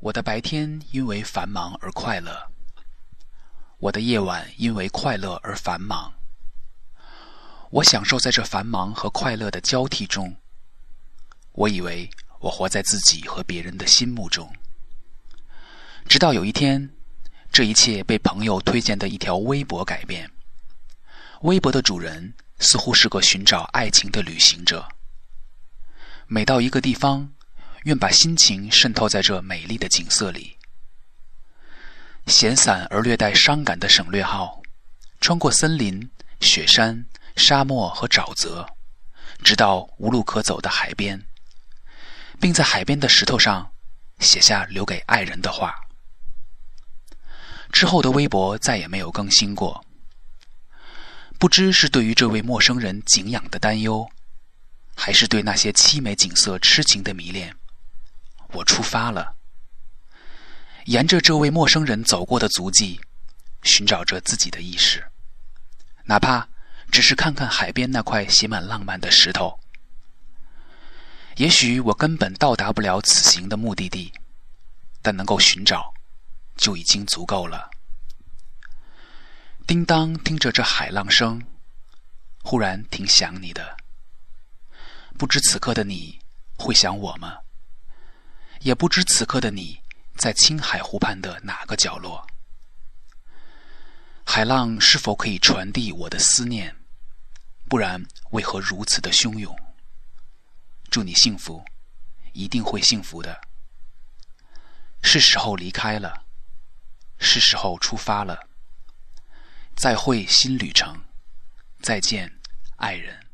我的白天因为繁忙而快乐，我的夜晚因为快乐而繁忙。我享受在这繁忙和快乐的交替中。我以为我活在自己和别人的心目中，直到有一天，这一切被朋友推荐的一条微博改变。微博的主人似乎是个寻找爱情的旅行者，每到一个地方，愿把心情渗透在这美丽的景色里。闲散而略带伤感的省略号，穿过森林、雪山。沙漠和沼泽，直到无路可走的海边，并在海边的石头上写下留给爱人的话。之后的微博再也没有更新过。不知是对于这位陌生人敬仰的担忧，还是对那些凄美景色痴情的迷恋，我出发了，沿着这位陌生人走过的足迹，寻找着自己的意识，哪怕。只是看看海边那块写满浪漫的石头，也许我根本到达不了此行的目的地，但能够寻找，就已经足够了。叮当，听着这海浪声，忽然挺想你的。不知此刻的你会想我吗？也不知此刻的你在青海湖畔的哪个角落。海浪是否可以传递我的思念？不然，为何如此的汹涌？祝你幸福，一定会幸福的。是时候离开了，是时候出发了。再会，新旅程。再见，爱人。